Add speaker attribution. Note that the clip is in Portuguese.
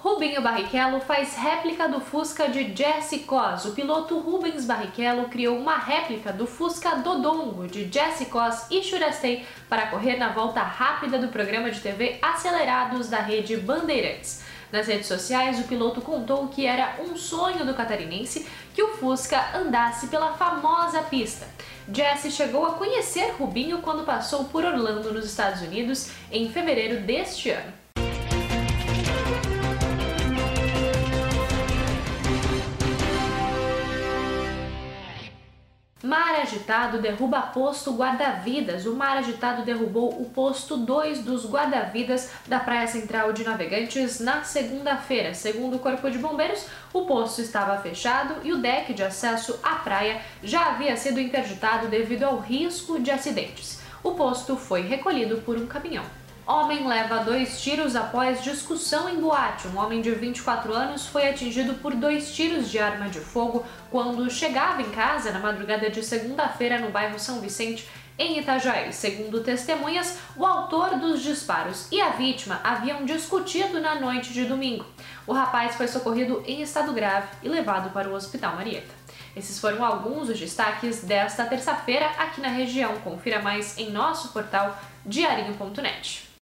Speaker 1: Rubinho Barrichello faz réplica do Fusca de Jesse Cos. O piloto Rubens Barrichello criou uma réplica do Fusca Dodongo de Jesse Cos e Shurastei para correr na volta rápida do programa de TV Acelerados da rede Bandeirantes. Nas redes sociais, o piloto contou que era um sonho do catarinense que o Fusca andasse pela famosa pista. Jesse chegou a conhecer Rubinho quando passou por Orlando, nos Estados Unidos, em fevereiro deste ano. Mar agitado derruba posto guarda-vidas. O mar agitado derrubou o posto 2 dos guarda-vidas da Praia Central de Navegantes na segunda-feira. Segundo o Corpo de Bombeiros, o posto estava fechado e o deck de acesso à praia já havia sido interditado devido ao risco de acidentes. O posto foi recolhido por um caminhão. Homem leva dois tiros após discussão em boate. Um homem de 24 anos foi atingido por dois tiros de arma de fogo quando chegava em casa na madrugada de segunda-feira no bairro São Vicente, em Itajaí. Segundo testemunhas, o autor dos disparos e a vítima haviam discutido na noite de domingo. O rapaz foi socorrido em estado grave e levado para o Hospital Marieta. Esses foram alguns dos destaques desta terça-feira aqui na região. Confira mais em nosso portal diarinho.net.